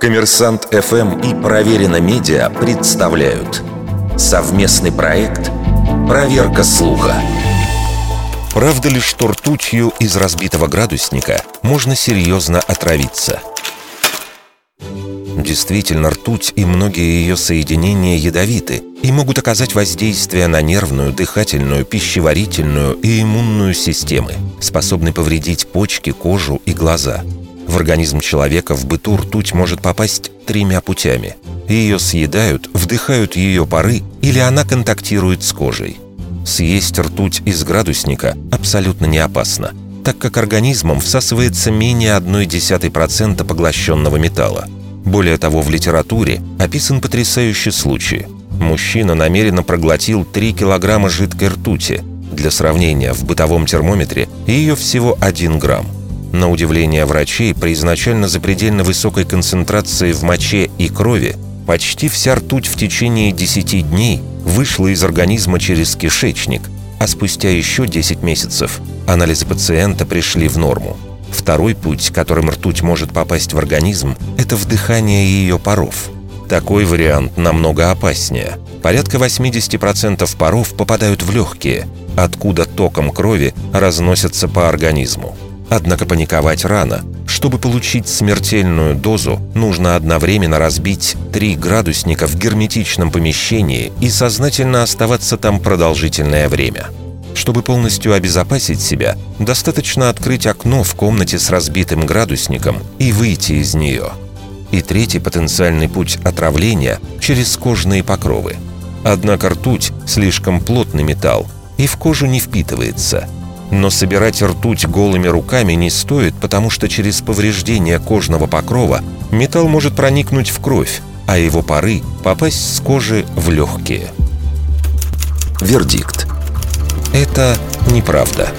Коммерсант ФМ и Проверено Медиа представляют совместный проект «Проверка слуха». Правда ли, что ртутью из разбитого градусника можно серьезно отравиться? Действительно, ртуть и многие ее соединения ядовиты и могут оказать воздействие на нервную, дыхательную, пищеварительную и иммунную системы, способны повредить почки, кожу и глаза. В организм человека в быту ртуть может попасть тремя путями. Ее съедают, вдыхают ее пары или она контактирует с кожей – Съесть ртуть из градусника абсолютно не опасно, так как организмом всасывается менее 0,1% поглощенного металла. Более того, в литературе описан потрясающий случай. Мужчина намеренно проглотил 3 килограмма жидкой ртути. Для сравнения, в бытовом термометре ее всего 1 грамм. На удивление врачей, при изначально запредельно высокой концентрации в моче и крови почти вся ртуть в течение 10 дней вышла из организма через кишечник, а спустя еще 10 месяцев анализы пациента пришли в норму. Второй путь, которым ртуть может попасть в организм, это вдыхание ее паров. Такой вариант намного опаснее. Порядка 80% паров попадают в легкие, откуда током крови разносятся по организму. Однако паниковать рано. Чтобы получить смертельную дозу, нужно одновременно разбить три градусника в герметичном помещении и сознательно оставаться там продолжительное время. Чтобы полностью обезопасить себя, достаточно открыть окно в комнате с разбитым градусником и выйти из нее. И третий потенциальный путь отравления – через кожные покровы. Однако ртуть – слишком плотный металл и в кожу не впитывается – но собирать ртуть голыми руками не стоит, потому что через повреждение кожного покрова металл может проникнуть в кровь, а его пары попасть с кожи в легкие. Вердикт. Это неправда.